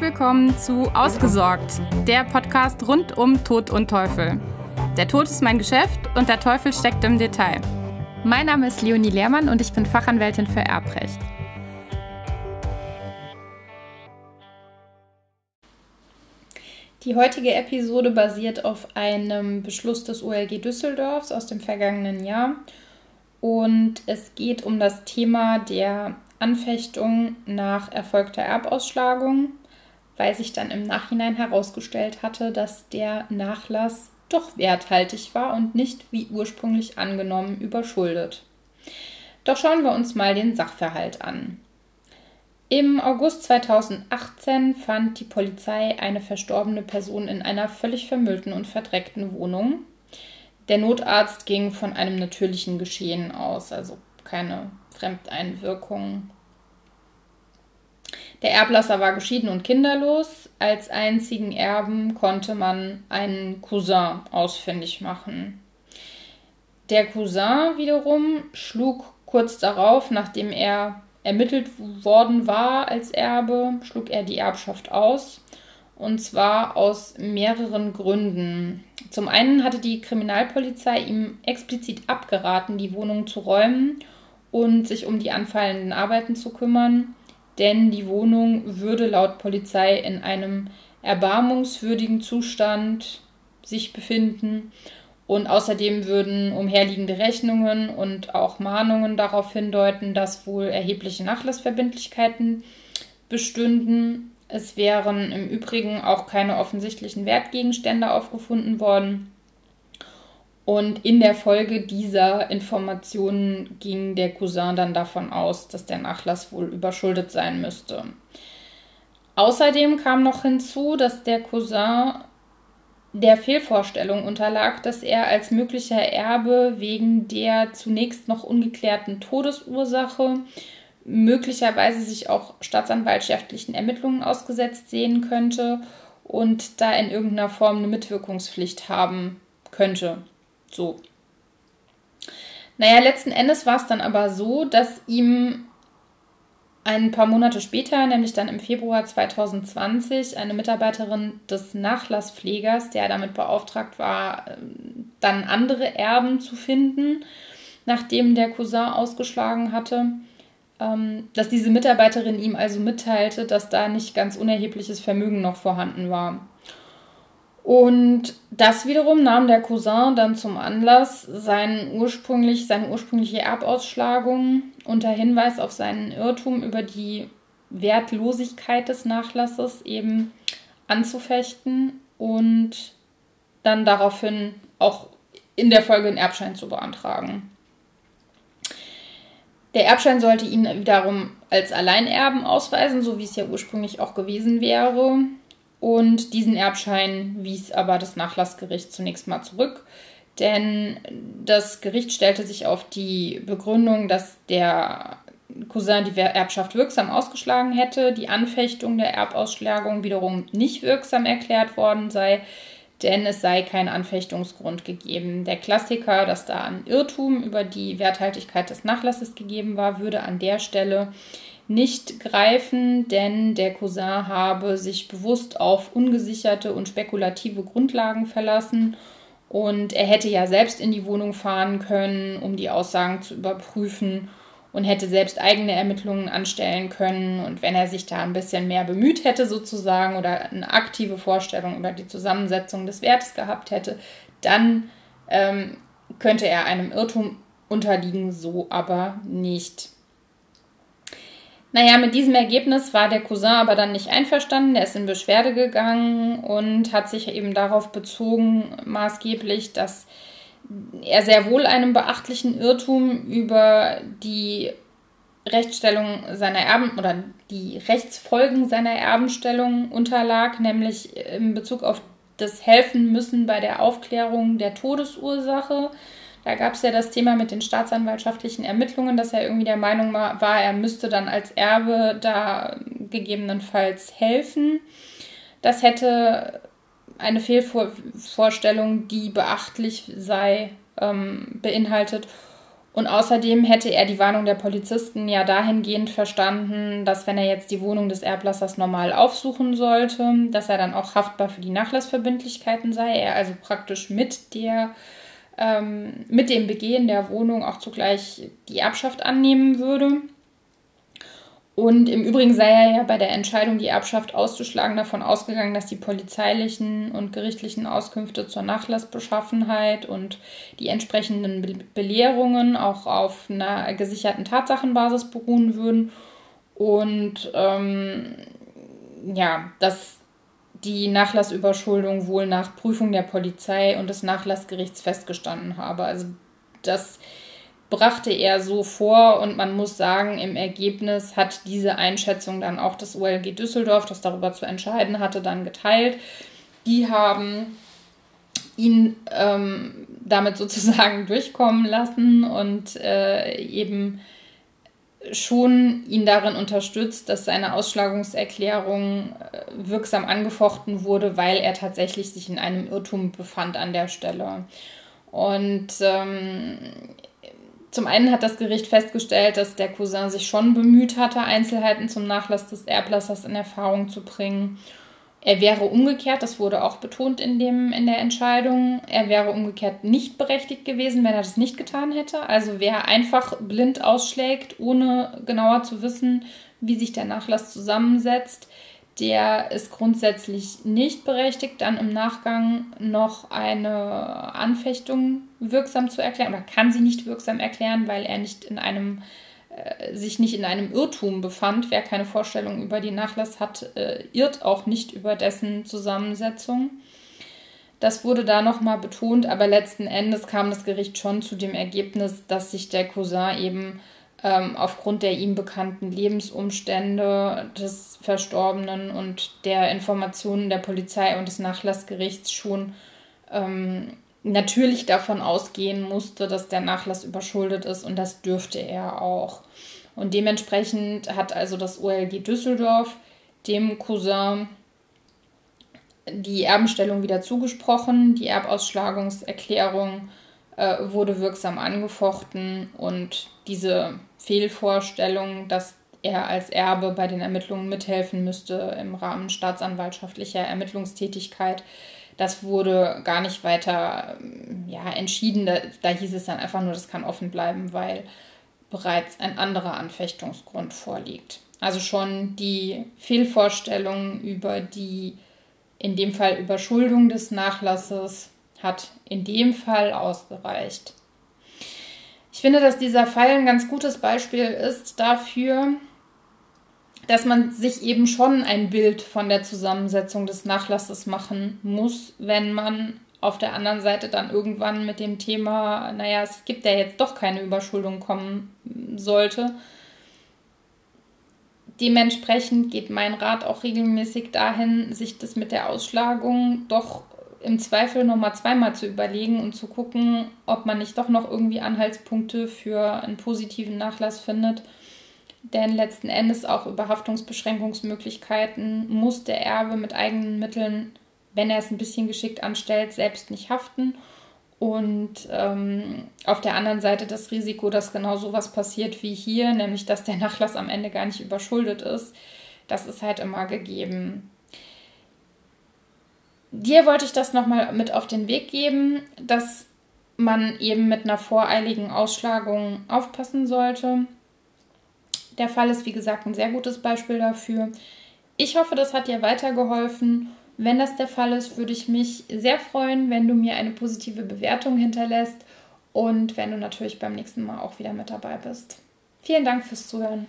Willkommen zu Ausgesorgt, der Podcast rund um Tod und Teufel. Der Tod ist mein Geschäft und der Teufel steckt im Detail. Mein Name ist Leonie Lehrmann und ich bin Fachanwältin für Erbrecht. Die heutige Episode basiert auf einem Beschluss des OLG Düsseldorfs aus dem vergangenen Jahr und es geht um das Thema der Anfechtung nach erfolgter Erbausschlagung, weil sich dann im Nachhinein herausgestellt hatte, dass der Nachlass doch werthaltig war und nicht wie ursprünglich angenommen überschuldet. Doch schauen wir uns mal den Sachverhalt an. Im August 2018 fand die Polizei eine verstorbene Person in einer völlig vermüllten und verdreckten Wohnung. Der Notarzt ging von einem natürlichen Geschehen aus, also keine Fremdeinwirkung. Der Erblasser war geschieden und kinderlos. Als einzigen Erben konnte man einen Cousin ausfindig machen. Der Cousin wiederum schlug kurz darauf, nachdem er ermittelt worden war als Erbe, schlug er die Erbschaft aus. Und zwar aus mehreren Gründen. Zum einen hatte die Kriminalpolizei ihm explizit abgeraten, die Wohnung zu räumen und sich um die anfallenden Arbeiten zu kümmern, denn die Wohnung würde laut Polizei in einem erbarmungswürdigen Zustand sich befinden und außerdem würden umherliegende Rechnungen und auch Mahnungen darauf hindeuten, dass wohl erhebliche Nachlassverbindlichkeiten bestünden. Es wären im Übrigen auch keine offensichtlichen Wertgegenstände aufgefunden worden. Und in der Folge dieser Informationen ging der Cousin dann davon aus, dass der Nachlass wohl überschuldet sein müsste. Außerdem kam noch hinzu, dass der Cousin der Fehlvorstellung unterlag, dass er als möglicher Erbe wegen der zunächst noch ungeklärten Todesursache möglicherweise sich auch staatsanwaltschaftlichen Ermittlungen ausgesetzt sehen könnte und da in irgendeiner Form eine Mitwirkungspflicht haben könnte. So. Naja, letzten Endes war es dann aber so, dass ihm ein paar Monate später, nämlich dann im Februar 2020, eine Mitarbeiterin des Nachlasspflegers, der damit beauftragt war, ähm, dann andere Erben zu finden, nachdem der Cousin ausgeschlagen hatte, ähm, dass diese Mitarbeiterin ihm also mitteilte, dass da nicht ganz unerhebliches Vermögen noch vorhanden war. Und das wiederum nahm der Cousin dann zum Anlass, seinen ursprünglich, seine ursprüngliche Erbausschlagung unter Hinweis auf seinen Irrtum über die Wertlosigkeit des Nachlasses eben anzufechten und dann daraufhin auch in der Folge einen Erbschein zu beantragen. Der Erbschein sollte ihn wiederum als Alleinerben ausweisen, so wie es ja ursprünglich auch gewesen wäre. Und diesen Erbschein wies aber das Nachlassgericht zunächst mal zurück, denn das Gericht stellte sich auf die Begründung, dass der Cousin die Erbschaft wirksam ausgeschlagen hätte, die Anfechtung der Erbausschlagung wiederum nicht wirksam erklärt worden sei, denn es sei kein Anfechtungsgrund gegeben. Der Klassiker, dass da ein Irrtum über die Werthaltigkeit des Nachlasses gegeben war, würde an der Stelle nicht greifen, denn der Cousin habe sich bewusst auf ungesicherte und spekulative Grundlagen verlassen und er hätte ja selbst in die Wohnung fahren können, um die Aussagen zu überprüfen und hätte selbst eigene Ermittlungen anstellen können. Und wenn er sich da ein bisschen mehr bemüht hätte, sozusagen, oder eine aktive Vorstellung über die Zusammensetzung des Wertes gehabt hätte, dann ähm, könnte er einem Irrtum unterliegen, so aber nicht. Naja, mit diesem Ergebnis war der Cousin aber dann nicht einverstanden. Er ist in Beschwerde gegangen und hat sich eben darauf bezogen, maßgeblich, dass er sehr wohl einem beachtlichen Irrtum über die Rechtsstellung seiner Erben oder die Rechtsfolgen seiner Erbenstellung unterlag, nämlich in Bezug auf das Helfen müssen bei der Aufklärung der Todesursache. Da gab es ja das Thema mit den staatsanwaltschaftlichen Ermittlungen, dass er irgendwie der Meinung war, er müsste dann als Erbe da gegebenenfalls helfen. Das hätte eine Fehlvorstellung, die beachtlich sei, ähm, beinhaltet. Und außerdem hätte er die Warnung der Polizisten ja dahingehend verstanden, dass wenn er jetzt die Wohnung des Erblassers normal aufsuchen sollte, dass er dann auch haftbar für die Nachlassverbindlichkeiten sei. Er also praktisch mit der ähm, mit dem Begehen der Wohnung auch zugleich die Erbschaft annehmen würde. Und im Übrigen sei er ja bei der Entscheidung, die Erbschaft auszuschlagen, davon ausgegangen, dass die polizeilichen und gerichtlichen Auskünfte zur Nachlassbeschaffenheit und die entsprechenden Be Belehrungen auch auf einer gesicherten Tatsachenbasis beruhen würden. Und ähm, ja, dass die Nachlassüberschuldung wohl nach Prüfung der Polizei und des Nachlassgerichts festgestanden habe. Also das brachte er so vor und man muss sagen, im Ergebnis hat diese Einschätzung dann auch das OLG Düsseldorf, das darüber zu entscheiden hatte, dann geteilt. Die haben ihn ähm, damit sozusagen durchkommen lassen und äh, eben schon ihn darin unterstützt, dass seine Ausschlagungserklärung äh, wirksam angefochten wurde, weil er tatsächlich sich in einem Irrtum befand an der Stelle. Und ähm, zum einen hat das Gericht festgestellt, dass der Cousin sich schon bemüht hatte, Einzelheiten zum Nachlass des Erblassers in Erfahrung zu bringen. Er wäre umgekehrt, das wurde auch betont in, dem, in der Entscheidung, er wäre umgekehrt nicht berechtigt gewesen, wenn er das nicht getan hätte. Also wer einfach blind ausschlägt, ohne genauer zu wissen, wie sich der Nachlass zusammensetzt, der ist grundsätzlich nicht berechtigt, dann im Nachgang noch eine Anfechtung wirksam zu erklären oder kann sie nicht wirksam erklären, weil er nicht in einem sich nicht in einem Irrtum befand. Wer keine Vorstellung über den Nachlass hat, äh, irrt auch nicht über dessen Zusammensetzung. Das wurde da nochmal betont, aber letzten Endes kam das Gericht schon zu dem Ergebnis, dass sich der Cousin eben ähm, aufgrund der ihm bekannten Lebensumstände des Verstorbenen und der Informationen der Polizei und des Nachlassgerichts schon ähm, natürlich davon ausgehen musste, dass der Nachlass überschuldet ist und das dürfte er auch. Und dementsprechend hat also das OLG Düsseldorf dem Cousin die Erbenstellung wieder zugesprochen, die Erbausschlagungserklärung äh, wurde wirksam angefochten und diese Fehlvorstellung, dass er als Erbe bei den Ermittlungen mithelfen müsste im Rahmen staatsanwaltschaftlicher Ermittlungstätigkeit. Das wurde gar nicht weiter ja, entschieden. Da, da hieß es dann einfach nur, das kann offen bleiben, weil bereits ein anderer Anfechtungsgrund vorliegt. Also schon die Fehlvorstellung über die in dem Fall Überschuldung des Nachlasses hat in dem Fall ausgereicht. Ich finde, dass dieser Fall ein ganz gutes Beispiel ist dafür, dass man sich eben schon ein Bild von der Zusammensetzung des Nachlasses machen muss, wenn man auf der anderen Seite dann irgendwann mit dem Thema, naja, es gibt ja jetzt doch keine Überschuldung kommen sollte. Dementsprechend geht mein Rat auch regelmäßig dahin, sich das mit der Ausschlagung doch im Zweifel nochmal zweimal zu überlegen und zu gucken, ob man nicht doch noch irgendwie Anhaltspunkte für einen positiven Nachlass findet. Denn letzten Endes auch über Haftungsbeschränkungsmöglichkeiten muss der Erbe mit eigenen Mitteln, wenn er es ein bisschen geschickt anstellt, selbst nicht haften. Und ähm, auf der anderen Seite das Risiko, dass genau sowas passiert wie hier, nämlich dass der Nachlass am Ende gar nicht überschuldet ist, das ist halt immer gegeben dir wollte ich das nochmal mit auf den Weg geben, dass man eben mit einer voreiligen Ausschlagung aufpassen sollte. Der Fall ist, wie gesagt, ein sehr gutes Beispiel dafür. Ich hoffe, das hat dir weitergeholfen. Wenn das der Fall ist, würde ich mich sehr freuen, wenn du mir eine positive Bewertung hinterlässt und wenn du natürlich beim nächsten Mal auch wieder mit dabei bist. Vielen Dank fürs Zuhören.